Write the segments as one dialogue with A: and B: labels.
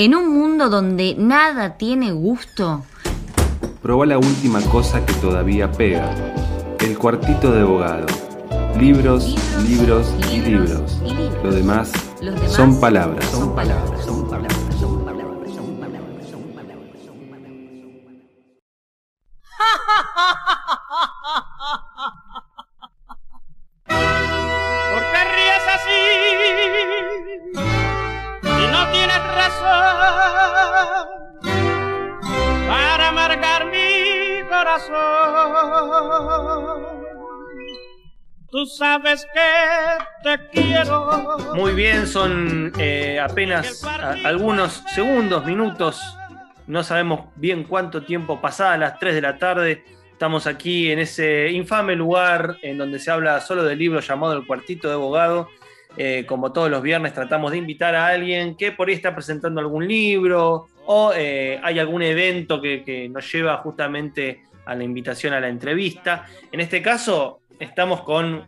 A: En un mundo donde nada tiene gusto.
B: Proba la última cosa que todavía pega. El cuartito de abogado. Libros, libros, y, libros. Lo demás, palabras. Son palabras. Son palabras.
C: Son eh, apenas algunos segundos, minutos. No sabemos bien cuánto tiempo pasada, las 3 de la tarde. Estamos aquí en ese infame lugar en donde se habla solo del libro llamado El Cuartito de Abogado. Eh, como todos los viernes, tratamos de invitar a alguien que por ahí está presentando algún libro o eh, hay algún evento que, que nos lleva justamente a la invitación a la entrevista. En este caso, estamos con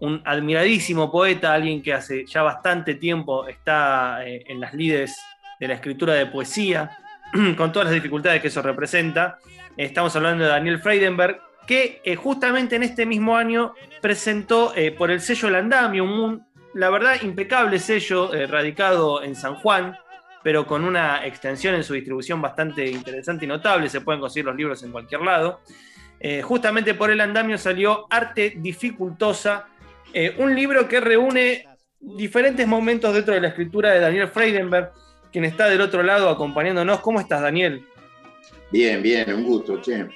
C: un admiradísimo poeta, alguien que hace ya bastante tiempo está eh, en las lides de la escritura de poesía, con todas las dificultades que eso representa. Estamos hablando de Daniel Freidenberg, que eh, justamente en este mismo año presentó eh, por el sello Landamio, un, la verdad, impecable sello radicado en San Juan, pero con una extensión en su distribución bastante interesante y notable. Se pueden conseguir los libros en cualquier lado. Justamente por el andamio salió Arte Dificultosa, eh, un libro que reúne diferentes momentos dentro de la escritura de Daniel Freidenberg, quien está del otro lado acompañándonos. ¿Cómo estás, Daniel?
D: Bien, bien, un gusto, che.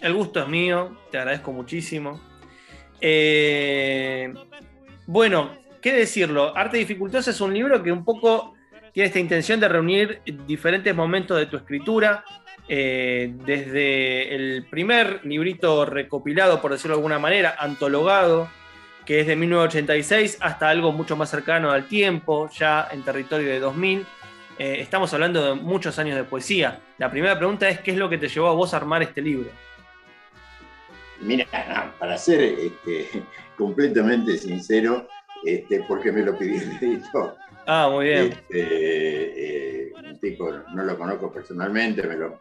C: El gusto es mío, te agradezco muchísimo. Eh, bueno, ¿qué decirlo? Arte Dificultosa es un libro que un poco tiene esta intención de reunir diferentes momentos de tu escritura, eh, desde el primer librito recopilado, por decirlo de alguna manera, antologado, que es de 1986, hasta algo mucho más cercano al tiempo, ya en territorio de 2000. Eh, estamos hablando de muchos años de poesía. La primera pregunta es, ¿qué es lo que te llevó a vos a armar este libro?
D: Mira, para ser este, completamente sincero, este, porque me lo pidió el editor.
C: Ah, muy bien.
D: Este, eh, un tipo, no lo conozco personalmente, me lo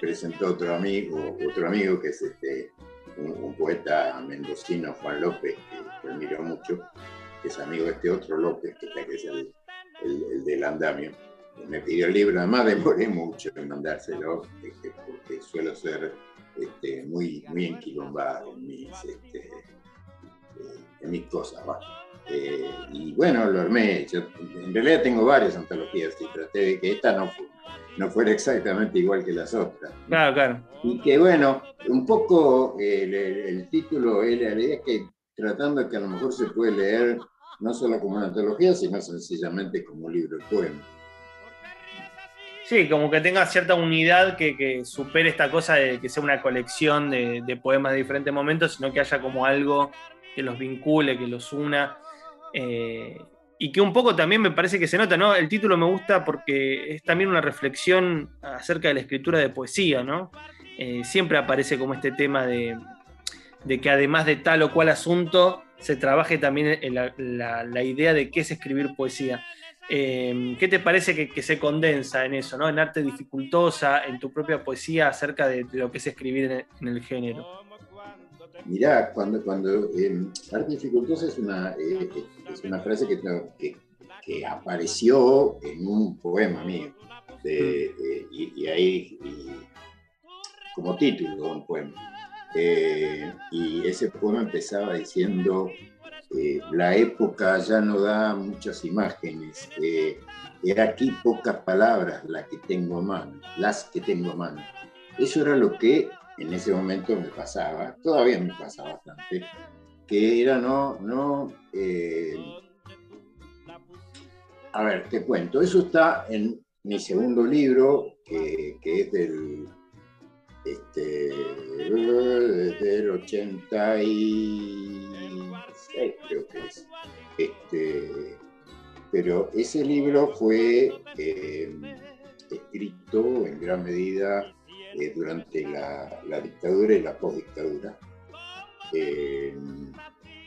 D: presentó otro amigo, otro amigo que es este, un, poeta mendocino, Juan López, que, admiro mucho, que es amigo de este otro López, que, es el, el, del andamio. Me pidió el libro, además demoré mucho en mandárselo, este, porque suelo ser este, muy, muy enquilombado en mis, este, eh, en mis cosas. Eh, y bueno, lo armé. en realidad tengo varias antologías y traté de que esta no, no fuera exactamente igual que las otras.
C: Claro, claro.
D: Y que bueno, un poco el, título, la idea es que tratando de que a lo mejor se puede leer no solo como una antología, sino sencillamente como un libro de poemas.
C: Sí, como que tenga cierta unidad que, supere esta cosa de que sea una colección de, poemas de diferentes momentos, sino que haya como algo que los vincule, que los una. Eh, y que un poco también me parece que se nota, ¿no? El título me gusta porque es también una reflexión acerca de la escritura de poesía, ¿no? Eh, siempre aparece como este tema de, que además de tal o cual asunto, se trabaje también la, idea de qué es escribir poesía. Eh, ¿Qué te parece que, se condensa en eso, ¿no? En arte dificultosa, en tu propia poesía acerca de, lo que es escribir en el género?
D: Mirá, cuando, cuando eh, arte dificultosa es una, eh, es una frase que, que, apareció en un poema mío, de, mm. y, ahí como título un poema. Eh, y ese poema empezaba diciendo, la época ya no da muchas imágenes, era aquí pocas palabras las que tengo a mano, las que tengo a mano. Eso era lo que en ese momento me pasaba, todavía me pasa bastante, que era no, no, eh, a ver, te cuento, eso está en mi segundo libro, que, es del, este, del 86, creo que es. Este, pero ese libro fue eh, escrito en gran medida eh, durante la, dictadura y la postdictadura. Eh,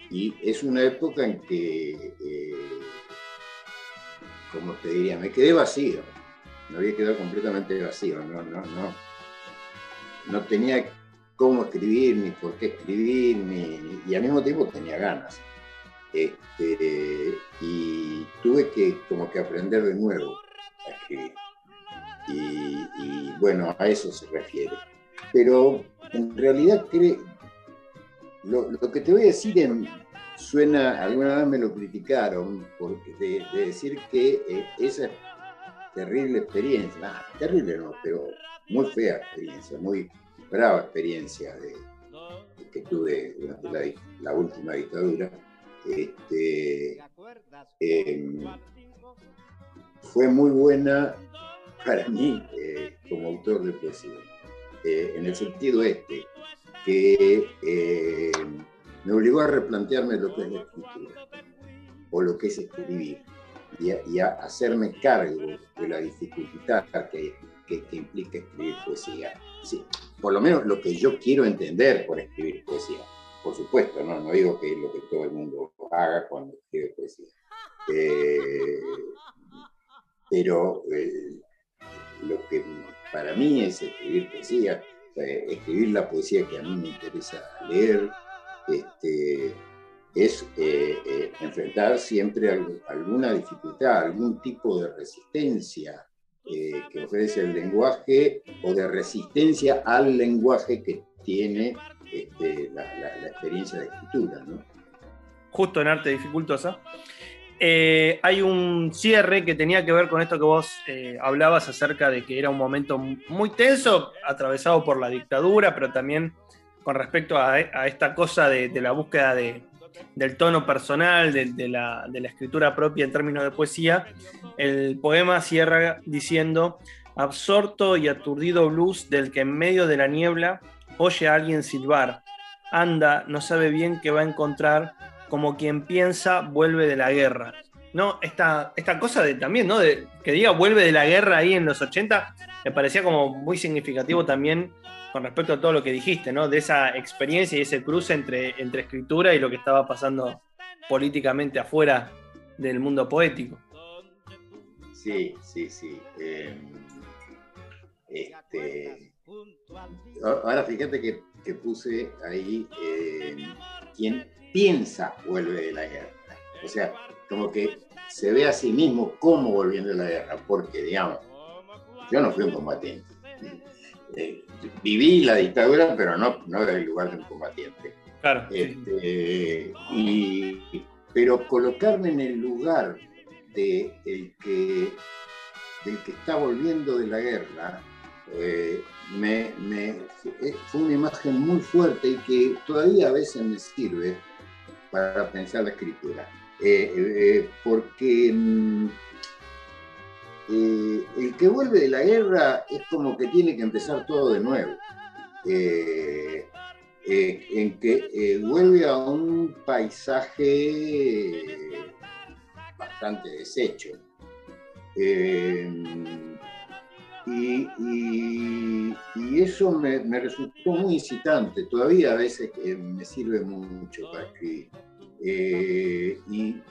D: y es una época en que, eh, como te diría, me quedé vacío, me había quedado completamente vacío, no, no, no, no tenía cómo escribir, ni por qué escribir, ni, y al mismo tiempo tenía ganas. Este, y tuve que como que aprender de nuevo a escribir. Y, bueno, a eso se refiere. Pero en realidad lo, lo, que te voy a decir en, suena, alguna vez me lo criticaron, porque de, decir que eh, esa terrible experiencia, terrible no, pero muy fea experiencia, muy brava experiencia de, que tuve durante la, última dictadura, este, em, fue muy buena para mí eh, como autor de poesía, eh, en el sentido este, que me obligó a replantearme lo que es la escritura o lo que es escribir y a, hacerme cargo de la dificultad que, que, implica escribir poesía. Sí, por lo menos lo que yo quiero entender por escribir poesía. Por supuesto, no, no digo que es lo que todo el mundo haga cuando escribe poesía. Eh, pero eh, lo que para mí es escribir poesía, escribir la poesía que a mí me interesa leer, este, es eh, eh, enfrentar siempre alguna dificultad, algún tipo de resistencia eh, que ofrece el lenguaje o de resistencia al lenguaje que tiene este, la, experiencia de escritura.
C: Justo en arte dificultosa. Hay un cierre que tenía que ver con esto que vos hablabas acerca de que era un momento muy tenso, atravesado por la dictadura, pero también con respecto a, esta cosa de, la búsqueda del tono personal, de, la, escritura propia en términos de poesía, el poema cierra diciendo, absorto y aturdido blues del que en medio de la niebla oye a alguien silbar, anda, no sabe bien qué va a encontrar, como quien piensa vuelve de la guerra. ¿No? Esta, esta cosa de también, ¿no? De, que diga vuelve de la guerra ahí en los 80, me parecía como muy significativo también con respecto a todo lo que dijiste, ¿no? De esa experiencia y ese cruce entre, entre escritura y lo que estaba pasando políticamente afuera del mundo poético.
D: Sí, sí, sí. Em, este, ahora fíjate que, puse ahí em, quien piensa vuelve de la guerra. O sea, como que se ve a sí mismo como volviendo de la guerra, porque digamos, yo no fui un combatiente. Eh, viví la dictadura, pero no, no el lugar de un combatiente.
C: Claro.
D: Este, pero colocarme en el lugar de el que, del que está volviendo de la guerra, eh, me, eh, fue una imagen muy fuerte y que todavía a veces me sirve para pensar la escritura. porque mm, eh, el que vuelve de la guerra es como que tiene que empezar todo de nuevo. Eh, eh, en que vuelve a un paisaje bastante deshecho. Y, eso me, resultó muy incitante, todavía a veces me sirve mucho para escribir. y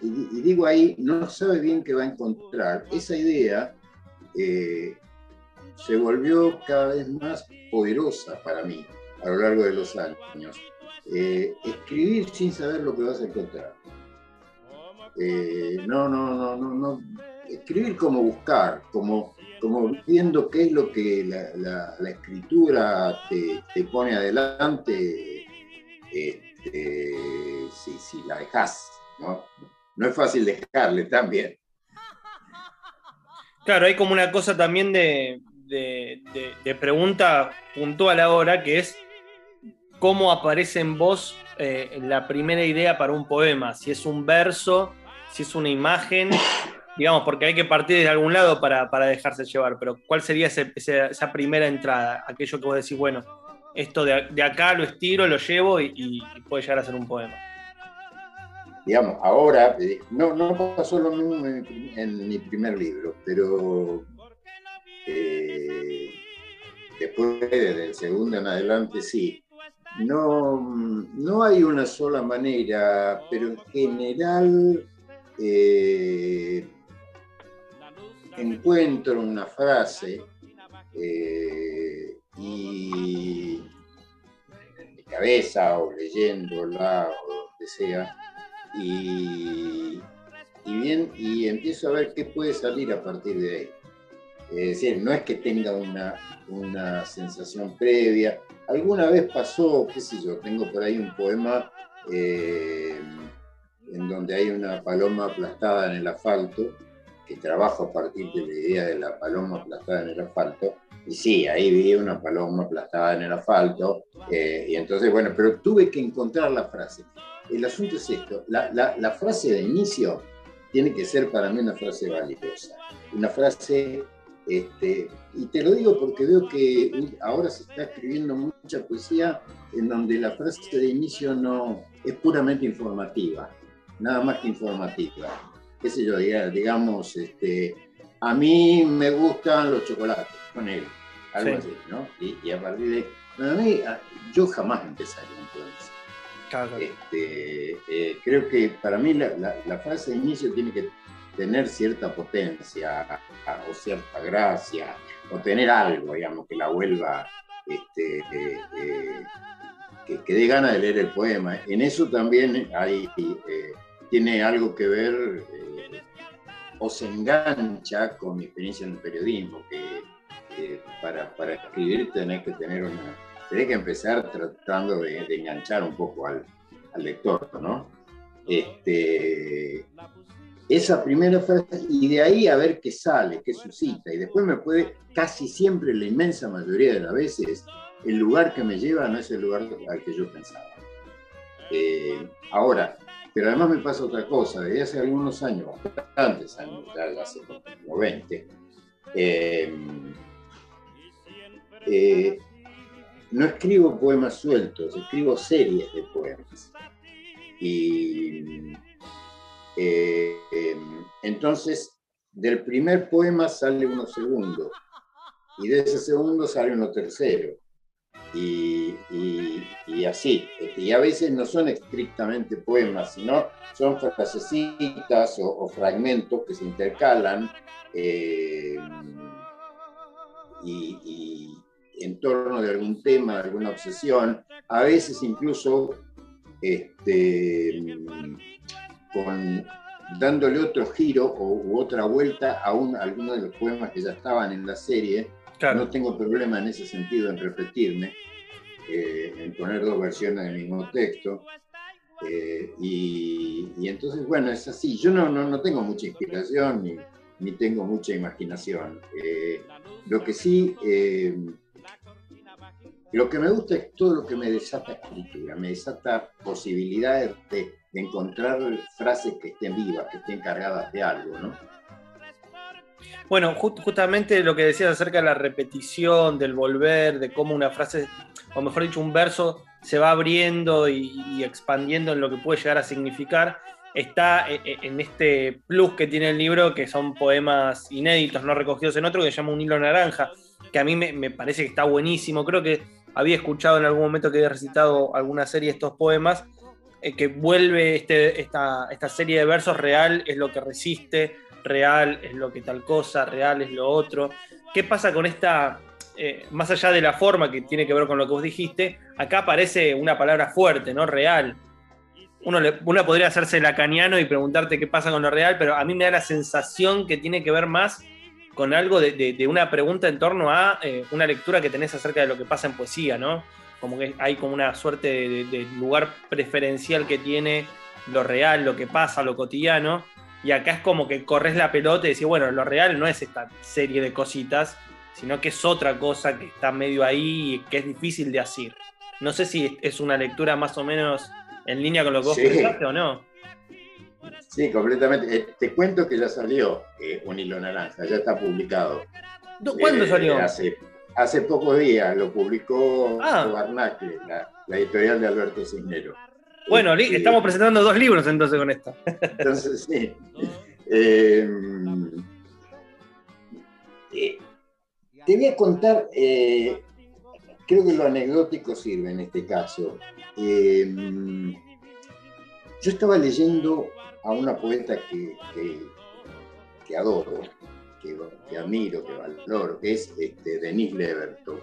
D: y, digo ahí, no sabe bien qué va a encontrar. Esa idea eh, se volvió cada vez más poderosa para mí a lo largo de los años. Eh, escribir sin saber lo que vas a encontrar. Eh, no, no, no, no, no. Escribir como buscar, como, como viendo qué es lo que la, escritura te, pone adelante este, si, la dejas. ¿no? no es fácil dejarle también.
C: Claro, hay como una cosa también de, pregunta puntual ahora, que es cómo aparece en vos eh, la primera idea para un poema, si es un verso, si es una imagen, digamos, porque hay que partir de algún lado para, dejarse llevar, pero ¿cuál sería esa primera entrada? Aquello que vos decís, bueno, esto de, acá lo estiro, lo llevo y puede llegar a ser un poema
D: digamos, ahora, eh, no, no pasó lo mismo en, mi primer libro, pero eh, después del segundo en adelante sí. No, no hay una sola manera, pero en general, eh, encuentro una frase eh, y en mi cabeza o leyéndola o donde sea, y, y bien, y empiezo a ver qué puede salir a partir de ahí. Es decir, no es que tenga una, una sensación previa. Alguna vez pasó, qué sé yo, tengo por ahí un poema eh, en donde hay una paloma aplastada en el asfalto, que trabajo a partir de la idea de la paloma aplastada en el asfalto, y sí, ahí vi una paloma aplastada en el asfalto, eh, y entonces, bueno, pero tuve que encontrar la frase. El asunto es esto, la, frase de inicio tiene que ser para mí una frase valiosa, una frase este, y te lo digo porque veo que ahora se está escribiendo mucha poesía en donde la frase de inicio no es puramente informativa, nada más que informativa. Qué sé yo, digamos, este, a mí me gustan los chocolates, con él, algo así, ¿no? Y, a partir de... a mí, yo jamás empezaría un poema Este, eh, creo que para mí la, la frase de inicio tiene que tener cierta potencia o cierta gracia, o tener algo, digamos, que la vuelva, este, eh, eh, que, dé ganas de leer el poema. En eso también hay, eh, tiene algo que ver o se engancha con mi experiencia en el periodismo, que para, para, escribir tenés que tener una, que empezar tratando de, enganchar un poco al, al lector, ¿no? Este, esa primera frase y de ahí a ver qué sale, qué suscita. Y después me puede, casi siempre, la inmensa mayoría de las veces, el lugar que me lleva no es el lugar al que yo pensaba. Eh, ahora, pero además me pasa otra cosa, desde hace algunos años, bastantes años, ya hace como 20, eh, eh, no escribo poemas sueltos, escribo series de poemas. Y eh, em, entonces, del primer poema sale uno segundo, y de ese segundo sale uno tercero, y, así. Y a veces no son estrictamente poemas, sino son frasecitas o, fragmentos que se intercalan em, y, en torno de algún tema, alguna obsesión, a veces incluso este, con, dándole otro giro o, u otra vuelta a, un, alguno de los poemas que ya estaban en la serie. No tengo problema en ese sentido en repetirme, eh, en poner dos versiones del mismo texto. Eh, y, entonces, bueno, es así. Yo no, no, no tengo mucha inspiración ni, tengo mucha imaginación. Eh, lo que sí, lo que me gusta es todo lo que me desata escritura, me desata posibilidades de encontrar frases que estén vivas, que estén cargadas de algo, ¿no?
C: Bueno, justamente lo que decías acerca de la repetición, del volver, de cómo una frase, o mejor dicho, un verso se va abriendo y, expandiendo en lo que puede llegar a significar, está e, e, en este plus que tiene el libro, que son poemas inéditos, no recogidos en otro, que se llama Un hilo naranja, que a mí me, parece que está buenísimo. Creo que había escuchado en algún momento que había recitado alguna serie de estos poemas eh, que vuelve este, esta, serie de versos real es lo que resiste, real es lo que tal cosa, real es lo otro. ¿Qué pasa con esta, eh, más allá de la forma que tiene que ver con lo que vos dijiste, acá aparece una palabra fuerte, ¿no? Real. Uno, uno podría hacerse lacaniano y preguntarte qué pasa con lo real, pero a mí me da la sensación que tiene que ver más con algo de, una pregunta en torno a eh, una lectura que tenés acerca de lo que pasa en poesía, ¿no? como que hay como una suerte de, lugar preferencial que tiene lo real, lo que pasa, lo cotidiano, y acá es como que corres la pelota y decís, bueno, lo real no es esta serie de cositas, sino que es otra cosa que está medio ahí y que es difícil de hacer. No sé si es una lectura más o menos en línea con lo que vos pensaste o no.
D: Sí, completamente. Eh, te cuento que ya salió eh, Un hilo naranja, ya está publicado.
C: ¿Cuándo
D: eh,
C: salió?
D: hace pocos días, lo publicó ah. la, editorial de Alberto Cisnero.
C: Bueno, estamos presentando dos libros entonces con esto.
D: Entonces, sí. Em, eh, te voy a contar, eh, creo que lo anecdótico sirve en este caso. Em, yo estaba leyendo a una poeta que, que adoro, que, admiro, que valoro, que es este, Denis Leverton.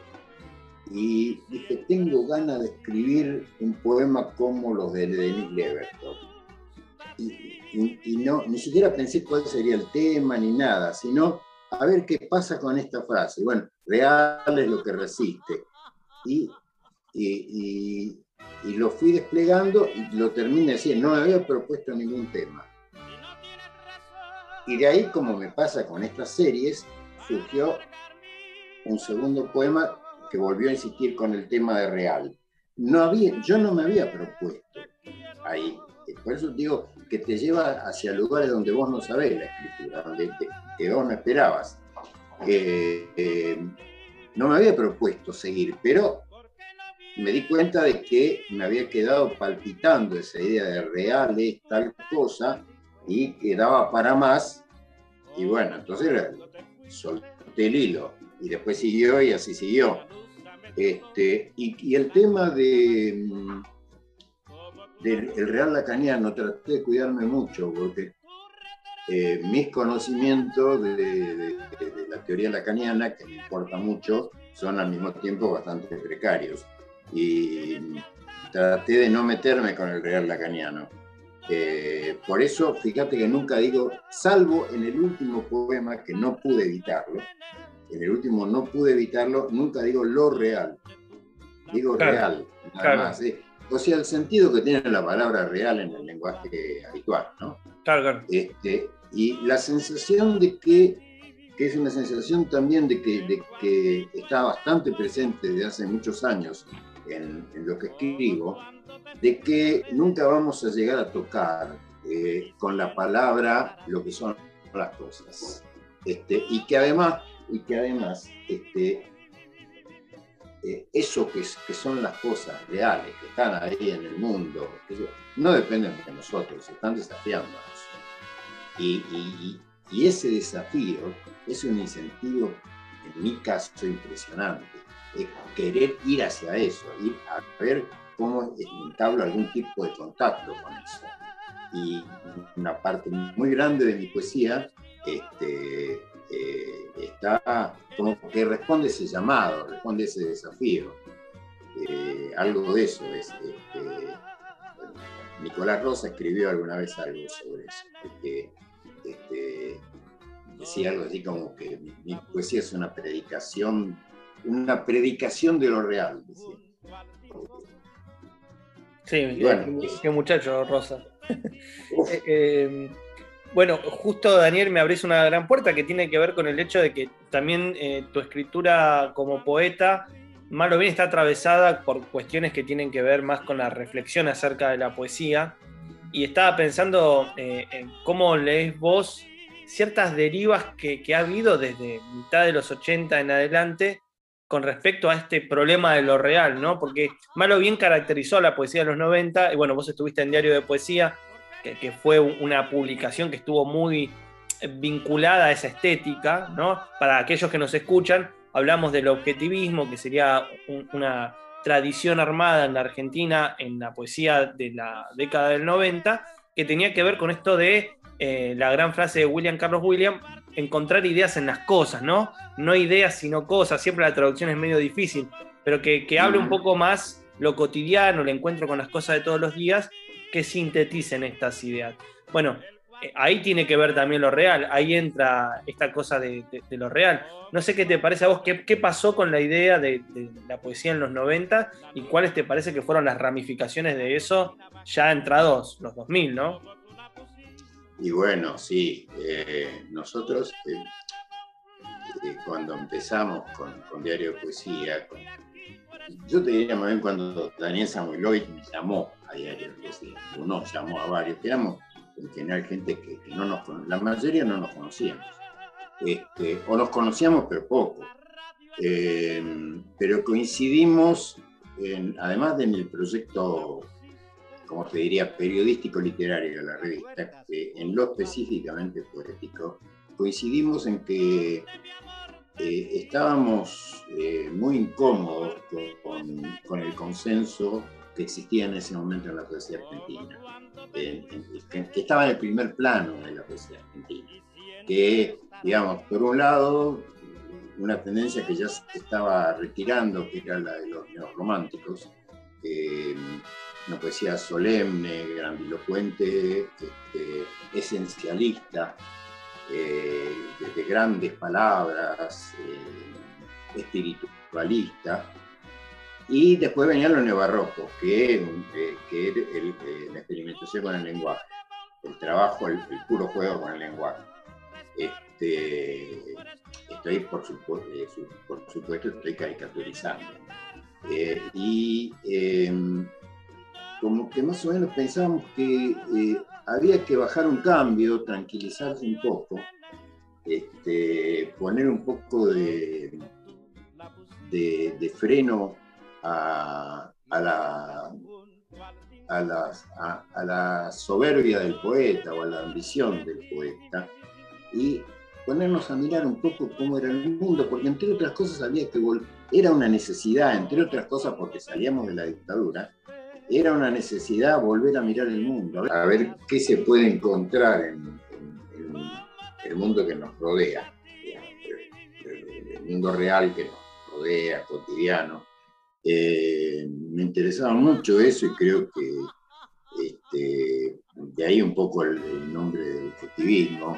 D: Y dije, tengo ganas de escribir un poema como los de Denis Leverton. Y, no, ni siquiera pensé cuál sería el tema ni nada, sino a ver qué pasa con esta frase. Bueno, real es lo que resiste. Y, y, y lo fui desplegando y lo terminé así. No había propuesto ningún tema. Y de ahí, como me pasa con estas series, surgió un segundo poema volvió a insistir con el tema de real. No había, yo no me había propuesto ahí. Por eso digo que te lleva hacia lugares donde vos no sabés la escritura, donde que vos no esperabas. Eh, eh, no me había propuesto seguir, pero me di cuenta de que me había quedado palpitando esa idea de real es tal cosa y quedaba para más. Y bueno, entonces solté el hilo y después siguió y así siguió. Este, y, el tema de, mm, del Real Lacaniano, traté de cuidarme mucho porque eh, mis conocimientos de, de, la teoría lacaniana, que me importa mucho, son al mismo tiempo bastante precarios. Y traté de no meterme con el Real Lacaniano eh, por eso, fíjate que nunca digo, salvo en el último poema que no pude evitarlo, en el último no pude evitarlo, nunca digo lo real, digo real, nada más. ¿eh? O sea, el sentido que tiene la palabra real en el lenguaje habitual, ¿no?
C: Claro,
D: este, y la sensación de que, que es una sensación también de que, de que está bastante presente desde hace muchos años en, en lo que escribo, de que nunca vamos a llegar a tocar eh, con la palabra lo que son las cosas. Este, y que además, y que además este, eh, eso que, son las cosas reales, que están ahí en el mundo, no dependen de nosotros, están desafiándonos. Y ese desafío es un incentivo, en mi caso, impresionante. Es querer ir hacia eso, ir a ver cómo entablo algún tipo de contacto con eso. Y una parte muy grande de mi poesía este, eh, está como que responde ese llamado, responde ese desafío. Eh, algo de eso es. Este, Nicolás Rosa escribió alguna vez algo sobre eso, este, decía algo así como que mi, poesía es una predicación, una predicación de lo real. Decía.
C: Sí, bueno, qué, muchacho, Rosa. Eh, bueno, justo Daniel me abrís una gran puerta que tiene que ver con el hecho de que también eh, tu escritura como poeta, más o bien está atravesada por cuestiones que tienen que ver más con la reflexión acerca de la poesía. Y estaba pensando en cómo lees vos ciertas derivas que, que ha habido desde mitad de los 80 en adelante con respecto a este problema de lo real, ¿no? Porque Malo bien caracterizó la poesía de los 90, y bueno, vos estuviste en Diario de Poesía, que, fue una publicación que estuvo muy vinculada a esa estética, ¿no? Para aquellos que nos escuchan, hablamos del objetivismo, que sería una tradición armada en la Argentina en la poesía de la década del 90, que tenía que ver con esto de eh, la gran frase de William Carlos William, encontrar ideas en las cosas, ¿no? No ideas, sino cosas. Siempre la traducción es medio difícil, pero que, hable un poco más lo cotidiano, el encuentro con las cosas de todos los días, que sinteticen estas ideas. Bueno, eh, ahí tiene que ver también lo real, ahí entra esta cosa de, lo real. No sé qué te parece a vos, qué, pasó con la idea de, la poesía en los 90 y cuáles te parece que fueron las ramificaciones de eso ya entrados los 2000, ¿no?
D: Y bueno, sí, eh, nosotros eh, cuando empezamos con, Diario de Poesía, yo te diría más bien cuando Daniel Samuelovic me llamó a Diario de Poesía, uno llamó a varios, que éramos en general gente que, no nos la mayoría no nos conocíamos, este, o nos conocíamos pero poco, pero coincidimos, en, además de en el proyecto como te diría, periodístico literario de la revista, en lo específicamente poético, coincidimos en que eh, estábamos eh, muy incómodos con, el consenso que existía en ese momento en la poesía argentina, que, estaba en el primer plano de la poesía argentina, que digamos, por un lado, una tendencia que ya se estaba retirando, que era la de los neorrománticos, una poesía solemne, grandilocuente, este, esencialista, eh, de, grandes palabras, eh, espiritualista. Y después venían los neobarrocos, que, eh, que era la experimentación con el lenguaje, el trabajo, el, puro juego con el lenguaje. Este, estoy, por supuesto, por supuesto, estoy caricaturizando. y em, como que más o menos pensábamos que eh, había que bajar un cambio, tranquilizarse un poco, este, poner un poco de, de, freno a, la, soberbia del poeta o a la ambición del poeta y ponernos a mirar un poco cómo era el mundo, porque entre otras cosas había que era una necesidad, entre otras cosas porque salíamos de la dictadura, era una necesidad volver a mirar el mundo, a ver qué se puede encontrar en, el mundo que nos rodea, el, mundo real que nos rodea, cotidiano. Eh, me interesaba mucho eso y creo que este, de ahí un poco el, nombre del objetivismo.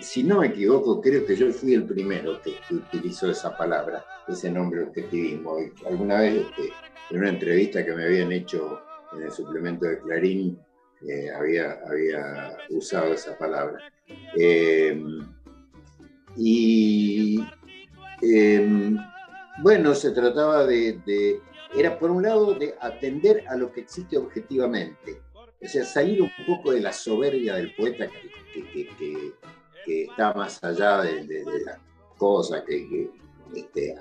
D: si no me equivoco, creo que yo fui el primero que, utilizó esa palabra, ese nombre objetivismo. alguna vez este, en una entrevista que me habían hecho en el suplemento de Clarín, eh, había, había usado esa palabra. Eh, y bueno, se trataba de, era por un lado de atender a lo que existe objetivamente, o sea, salir un poco de la soberbia del poeta que, está más allá de, de, de las cosas, que, este,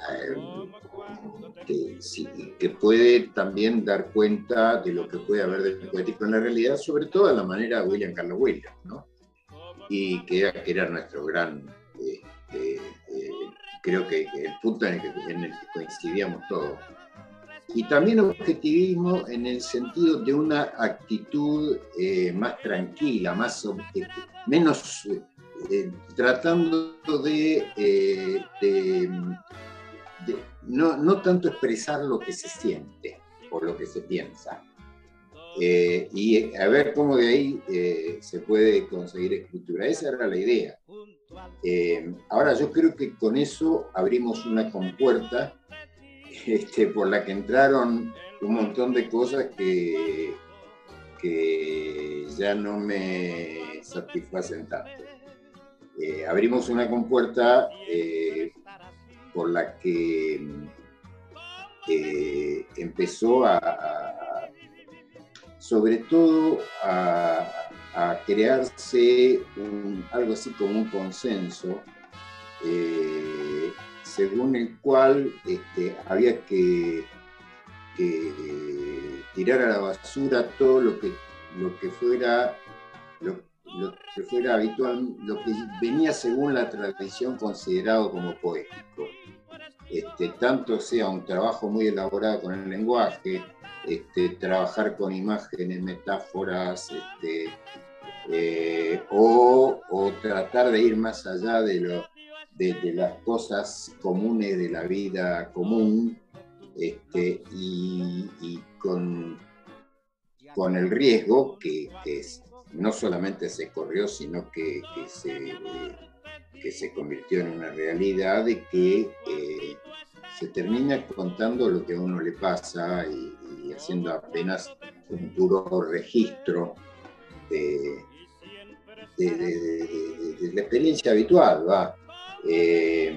D: que, puede también dar cuenta de lo que puede haber de poético en la realidad, sobre todo de la manera de William Carlos Williams, ¿no? y que, era nuestro gran, eh, creo que, el punto en el, que, coincidíamos todos. Y también objetivismo en el sentido de una actitud eh, más tranquila, más, menos eh, tratando de, eh, no, tanto expresar lo que se siente o lo que se piensa, eh, y a ver cómo de ahí se puede conseguir escritura. Esa era la idea. Ahora yo creo que con eso abrimos una compuerta este, por la que entraron un montón de cosas que, que ya no me satisfacen tanto. Eh, abrimos una compuerta eh, por la que eh, empezó a, sobre todo a, crearse algo así como un consenso según el cual este, había que, tirar a la basura todo lo que, lo que fuera lo que fuera habitual, lo que venía según la tradición considerado como poético. Este, tanto sea un trabajo muy elaborado con el lenguaje, este, trabajar con imágenes, metáforas, este, eh, o, tratar de ir más allá de, lo, de, las cosas comunes de la vida común, este, y, con, con el riesgo que, que no solamente se corrió, sino que, se, que se convirtió en una realidad de que eh, se termina contando lo que a uno le pasa y, haciendo apenas un puro registro de, la experiencia habitual. ¿va? Eh,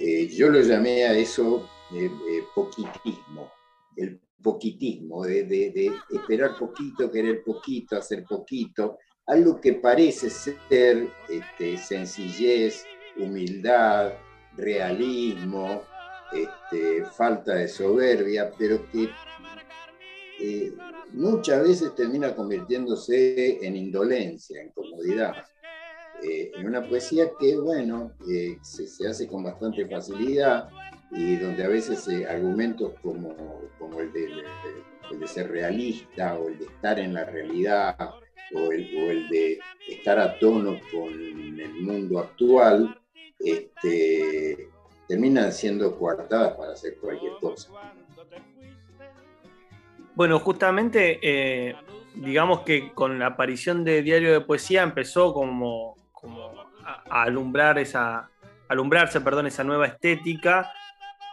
D: eh, yo lo llamé a eso poquitismo, el poquitismo, de, esperar poquito, querer poquito, hacer poquito, algo que parece ser este, sencillez, humildad, realismo, este, falta de soberbia, pero que eh, muchas veces termina convirtiéndose en indolencia, en comodidad. Eh, en una poesía que, bueno, se, hace con bastante facilidad, y donde a veces eh, argumentos como, como el, de, el, de, ser realista o el de estar en la realidad o el, de estar a tono con el mundo actual, este, terminan siendo coartadas para hacer cualquier cosa.
C: Bueno, justamente, eh, digamos que con la aparición de Diario de Poesía empezó como, a, alumbrar esa, alumbrarse perdón, esa nueva estética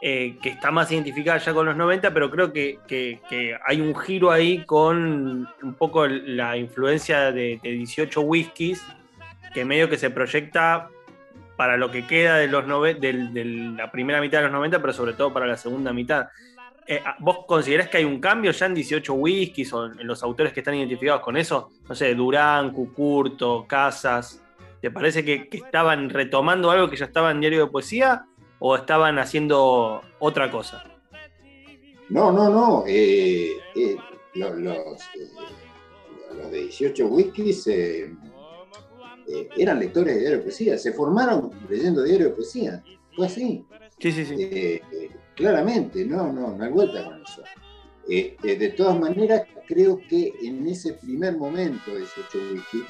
C: eh, que está más identificada ya con los 90, pero creo que, hay un giro ahí con un poco la influencia de, 18 whiskies, que medio que se proyecta para lo que queda de, los de la primera mitad de los 90, pero sobre todo para la segunda mitad. Eh, ah, ¿Vos considerás que hay un cambio ya en 18 whiskies o en los autores que están identificados con eso? No sé, Durán, Cucurto, Casas. ¿Te parece que, estaban retomando algo que ya estaba en Diario de Poesía o estaban haciendo otra cosa?
D: No, no, no. Eh, eh, los, los, de 18 whiskies eran lectores de Diario de Poesía. Se formaron leyendo Diario de Poesía. Fue así.
C: Sí, sí, sí.
D: Claramente, no, no, no hay vuelta con eso. Este, de todas maneras, creo que en ese primer momento de 18 Wiki,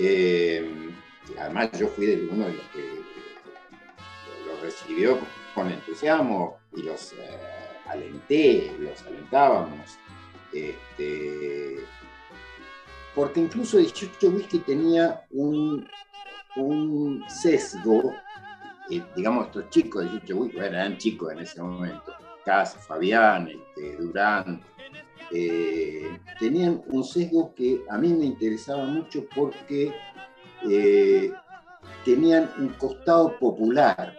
D: eh, además yo fui de uno de los que los recibió con entusiasmo y los eh, alenté, los alentábamos. Este, porque incluso 18 Whisky tenía un, un sesgo digamos, estos chicos Chicho eran chicos en ese momento, Cas, Fabián, este, Durán, eh, tenían un sesgo que a mí me interesaba mucho porque eh, tenían un costado popular,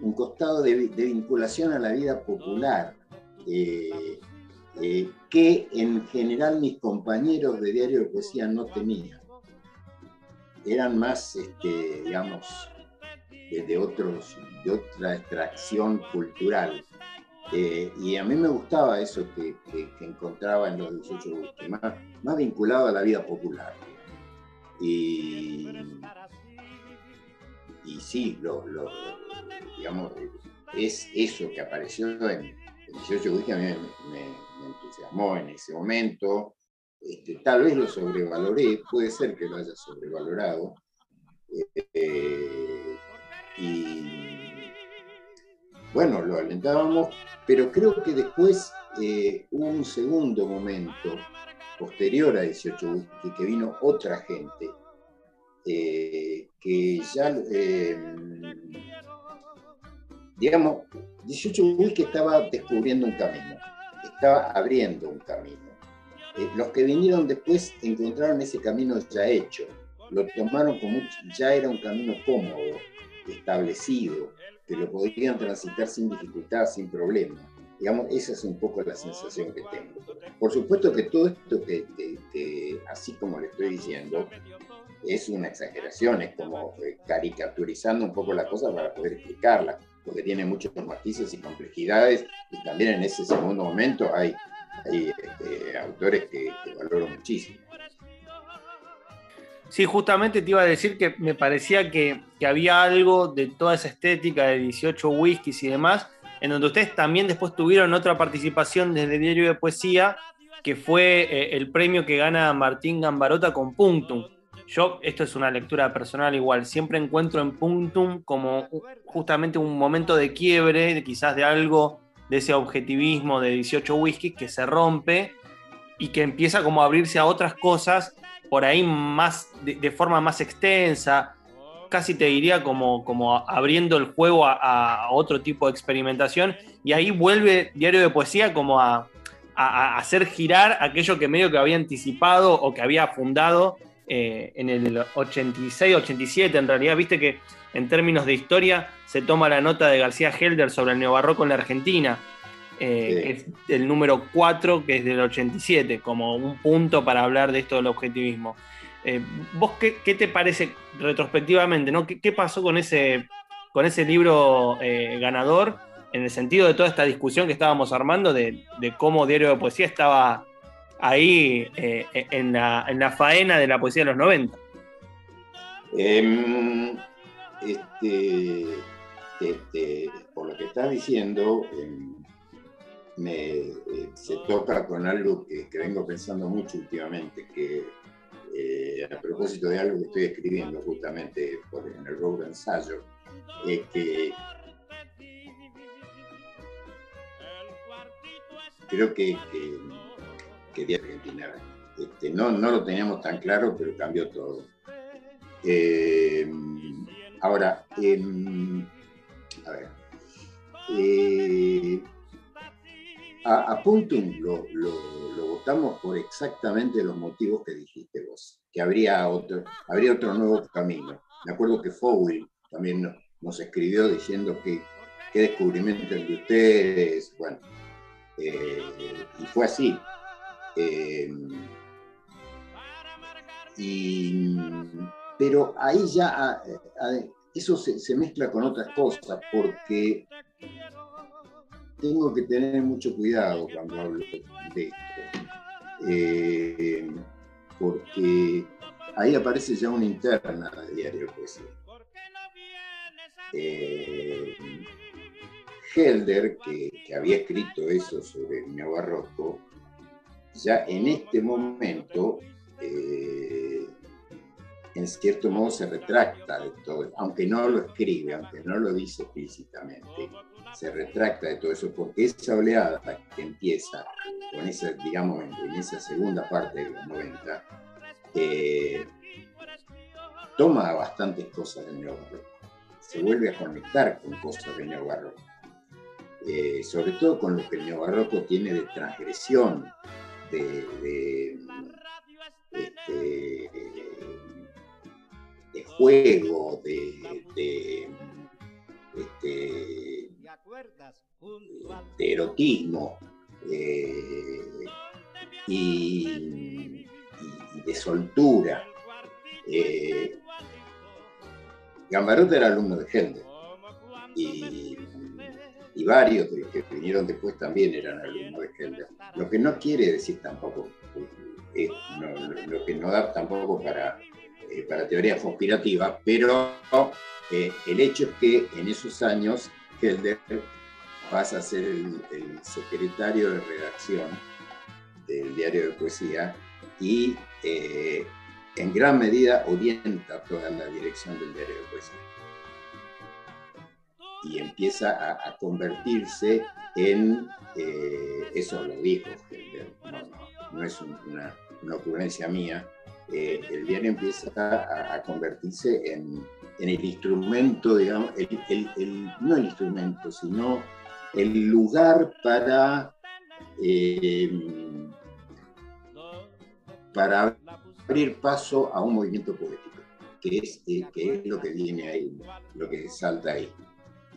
D: un costado de, vinculación a la vida popular, eh, que en general mis compañeros de diario de poesía no tenían. Eran más, este, digamos, de, otros, de otra extracción cultural. Eh, y a mí me gustaba eso que, encontraba en los 18 Gustos, más, más, vinculado a la vida popular. Y, y sí, lo, digamos, es eso que apareció en, 18 Gustos, a mí me, entusiasmó en ese momento. Este, tal vez lo sobrevaloré, puede ser que lo haya sobrevalorado. Eh, y bueno, lo alentábamos, pero creo que después eh, hubo un segundo momento posterior a 18 Whisky que vino otra gente eh, que ya, eh, digamos, 18 Whisky estaba descubriendo un camino, estaba abriendo un camino. los que vinieron después encontraron ese camino ya hecho, lo tomaron como ya era un camino cómodo, establecido, que lo podrían transitar sin dificultad, sin problema. Digamos, esa es un poco la sensación que tengo. Por supuesto que todo esto que, así como le estoy diciendo, es una exageración, es como eh, caricaturizando un poco la cosa para poder explicarla, porque tiene muchos matices y complejidades, y también en ese segundo momento hay, hay este, autores que, que valoro muchísimo.
C: Sí, justamente te iba a decir que me parecía que, había algo de toda esa estética de 18 whiskies y demás, en donde ustedes también después tuvieron otra participación desde diario de poesía, que fue eh, el premio que gana Martín Gambarota con Punctum. Yo, esto es una lectura personal igual, siempre encuentro en Punctum como justamente un momento de quiebre, quizás de algo de ese objetivismo de 18 whiskies que se rompe y que empieza como a abrirse a otras cosas por ahí más de, forma más extensa, casi te diría como, como abriendo el juego a, otro tipo de experimentación, y ahí vuelve Diario de Poesía como a, hacer girar aquello que medio que había anticipado o que había fundado eh, en el 86-87, en realidad, viste que en términos de historia se toma la nota de García Helder sobre el neobarroco en la Argentina, eh, es el número 4, que es del 87, como un punto para hablar de esto del objetivismo. Eh, ¿Vos qué, te parece retrospectivamente? ¿no? ¿Qué, pasó con ese, con ese libro eh, ganador en el sentido de toda esta discusión que estábamos armando de, cómo Diario de Poesía estaba ahí en, la, faena de la poesía de los 90?
D: Em, este, este, por lo que estás diciendo, em, me, eh, se toca con algo que, vengo pensando mucho últimamente, que eh, a propósito de algo que estoy escribiendo justamente por, en el Road Ensayo, es que creo que, que, que Argentina este, no, no lo teníamos tan claro, pero cambió todo. Eh, ahora, em, a ver, eh, a, Puntum lo, votamos por exactamente los motivos que dijiste vos, que habría otro, habría otro nuevo camino. Me acuerdo que Fowell también nos, escribió diciendo que qué descubrimiento el de ustedes, bueno, eh, y fue así. Y, pero ahí ya eso se, mezcla con otras cosas, porque tengo que tener mucho cuidado cuando hablo de esto. Eh, porque ahí aparece ya una interna del diario poesía. Eh, Helder, que, había escrito eso sobre el neobarroco, ya en este momento eh, en cierto modo se retracta de todo, aunque no lo escribe, aunque no lo dice explícitamente, se retracta de todo eso, porque esa oleada que empieza con esa, digamos, en, esa segunda parte de los 90, eh, toma bastantes cosas del neobarroco, se vuelve a conectar con cosas del neobarroco, eh, sobre todo con lo que el neobarroco tiene de transgresión, de, este, de juego, de, este, de, erotismo eh, y, de soltura. Eh, era alumno de Händel y, varios de los que vinieron después también eran alumnos de Händel. Lo que no quiere decir tampoco, lo que no da tampoco para eh, para teorías conspirativas, pero eh, el hecho es que en esos años Helder pasa a ser el, secretario de redacción del diario de poesía y eh, en gran medida orienta toda la dirección del diario de poesía. Y empieza a, convertirse en, eso lo dijo Helder, no, es una ocurrencia mía, eh, el diario empieza a, convertirse en, el instrumento, digamos, no el instrumento, sino el lugar para, eh, para abrir paso a un movimiento político, que es, eh, que es lo que viene ahí, lo que salta ahí.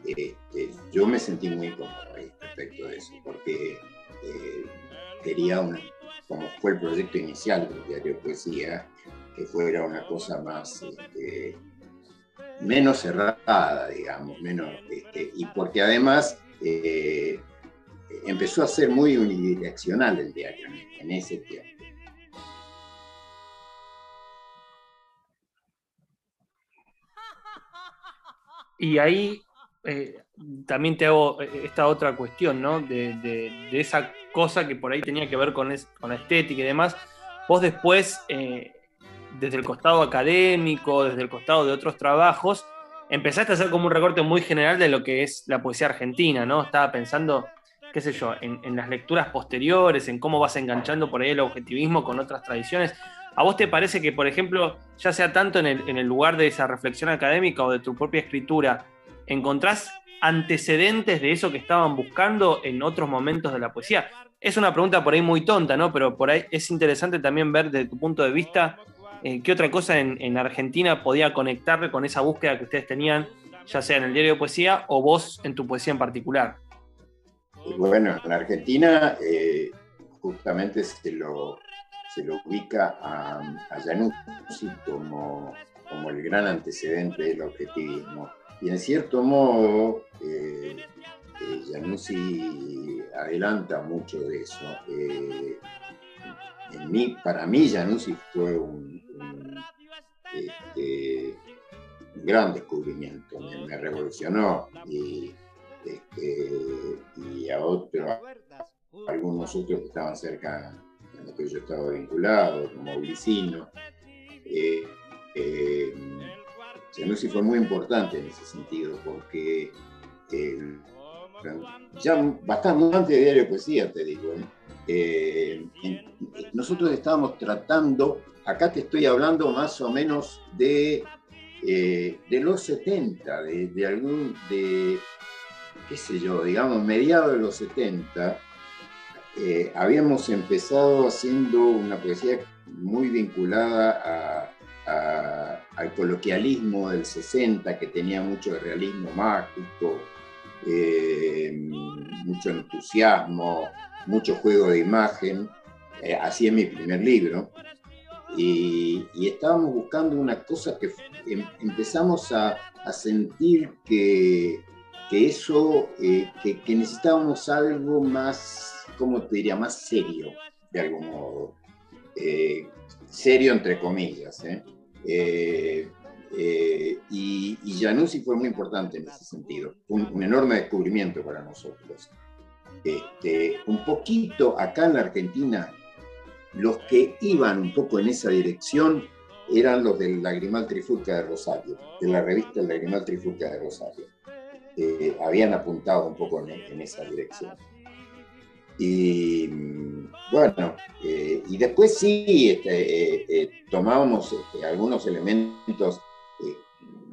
D: Este, yo me sentí muy cómodo respecto de eso, porque quería una, como fue el proyecto inicial del diario Poesía, que fuera una cosa más, este, menos cerrada, digamos, menos, este, y porque además eh, empezó a ser muy unidireccional el diario en ese tiempo.
C: Y ahí eh, también te hago eh, esta otra cuestión, ¿no? De, esa cosa que por ahí tenía que ver con, con la estética y demás. Vos después, eh, desde el costado académico, desde el costado de otros trabajos, empezaste a hacer como un recorte muy general de lo que es la poesía argentina, ¿no? Estaba pensando, qué sé yo, en, las lecturas posteriores, en cómo vas enganchando por ahí el objetivismo con otras tradiciones. ¿A vos te parece que, por ejemplo, ya sea tanto en en el lugar de esa reflexión académica o de tu propia escritura, encontrás antecedentes de eso que estaban buscando en otros momentos de la poesía? Es una pregunta por ahí muy tonta, ¿no? Pero por ahí es interesante también ver desde tu punto de vista eh, qué otra cosa en, Argentina podía conectarle con esa búsqueda que ustedes tenían, ya sea en el diario de poesía o vos en tu poesía en particular.
D: Bueno, en Argentina eh, justamente se lo, se lo ubica a, a como, como el gran antecedente del objetivismo y en cierto modo, eh, eh adelanta mucho de eso. Eh, para mí, Januzzi fue este, un, gran descubrimiento, me, revolucionó y, este, a otros, algunos otros que estaban cerca, en los que yo estaba vinculado, como Glicino, eh, eh, fue muy importante en ese sentido, porque eh, ya bastante antes de Diario Poesía, te digo, eh, nosotros estábamos tratando, acá te estoy hablando más o menos de, de los 70, de, de, algún, de, qué sé yo, digamos, mediados de los 70, habíamos empezado haciendo una poesía muy vinculada al coloquialismo del 60, que tenía mucho realismo mágico, eh, mucho entusiasmo, mucho juego de imagen. Eh, así es mi primer libro. Y, estábamos buscando una cosa que em, empezamos a, sentir que, eso, eh, que, que, necesitábamos algo más, ¿cómo te diría?, más serio, de algún modo. Eh, serio entre comillas. ¿eh? Eh, y, y fue muy importante en ese sentido, un, enorme descubrimiento para nosotros. Este, un poquito acá en la Argentina, los que iban un poco en esa dirección eran los del Lagrimal Trifulca de Rosario, de la revista El Lagrimal Trifulca de Rosario. habían apuntado un poco en esa dirección. Y bueno, eh, y después sí este, eh, eh, tomábamos este, algunos elementos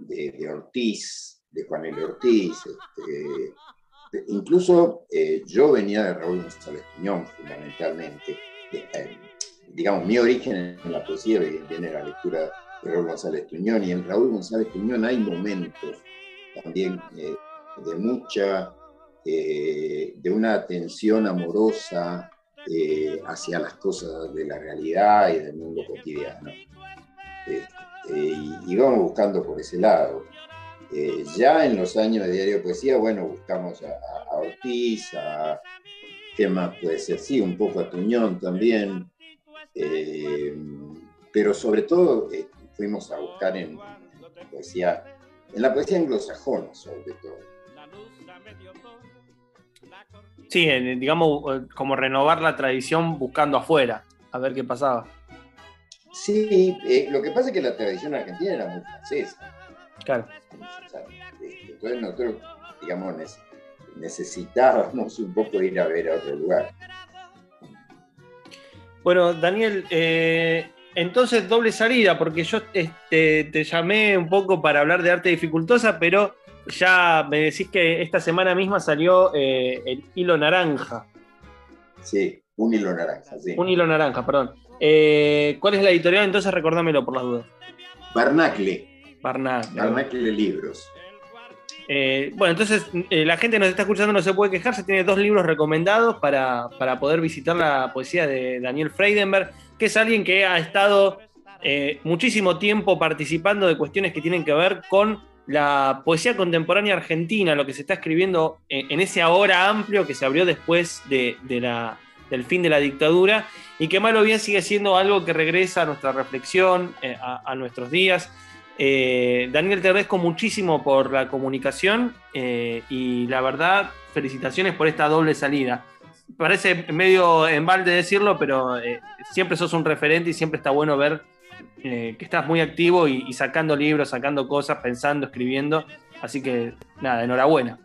D: de, Ortiz, de Juan L. Ortiz. Este, incluso yo venía de Raúl González Piñón, fundamentalmente. digamos, mi origen en la poesía viene de la lectura de Raúl González Tuñón, y en Raúl González Tuñón hay momentos también de mucha de una atención amorosa eh, hacia las cosas de la realidad y del mundo cotidiano. Este, y, vamos buscando por ese lado. Eh, ya en los años de Diario Poesía, bueno, buscamos a, Ortiz, a, ¿qué más puede ser? Sí, un poco a Tuñón también, pero sobre todo fuimos a buscar en, poesía, en la poesía anglosajona sobre todo.
C: Sí, digamos, eh, como renovar la tradición buscando afuera, a ver qué pasaba.
D: Sí, eh, lo que pasa es que la tradición argentina era muy francesa.
C: Claro.
D: Este, entonces nosotros, digamos, necesitábamos un poco ir a ver a otro lugar.
C: Bueno, Daniel, eh, entonces doble salida, porque yo este, te llamé un poco para hablar de arte dificultosa, pero ya me decís que esta semana misma salió eh, el hilo naranja.
D: Sí, un hilo naranja, sí.
C: Un hilo naranja, perdón. Eh, ¿Cuál es la editorial? Entonces recordámelo por las dudas.
D: Barnacle.
C: Barnacle.
D: Barnacle Libros.
C: Eh, bueno, entonces la gente nos está escuchando, no se puede quejar, se tiene dos libros recomendados para, para poder visitar la poesía de Daniel Freidenberg, que es alguien que ha estado muchísimo tiempo participando de cuestiones que tienen que ver con la poesía contemporánea argentina, lo que se está escribiendo en, ese ahora amplio que se abrió después de, del fin de la dictadura y que malo bien sigue siendo algo que regresa a nuestra reflexión, eh, a, nuestros días. Eh, Daniel, te agradezco muchísimo por la comunicación eh, y la verdad, felicitaciones por esta doble salida. Parece medio en balde decirlo, pero siempre sos un referente y siempre está bueno ver eh, que estás muy activo y, sacando libros, sacando cosas, pensando, escribiendo. Así que nada, enhorabuena.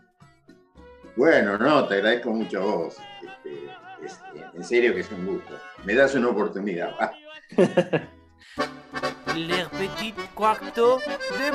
D: Bueno, no, te agradezco mucho a vos. Este, en serio que es un gusto. Me das una oportunidad.
E: Les petits de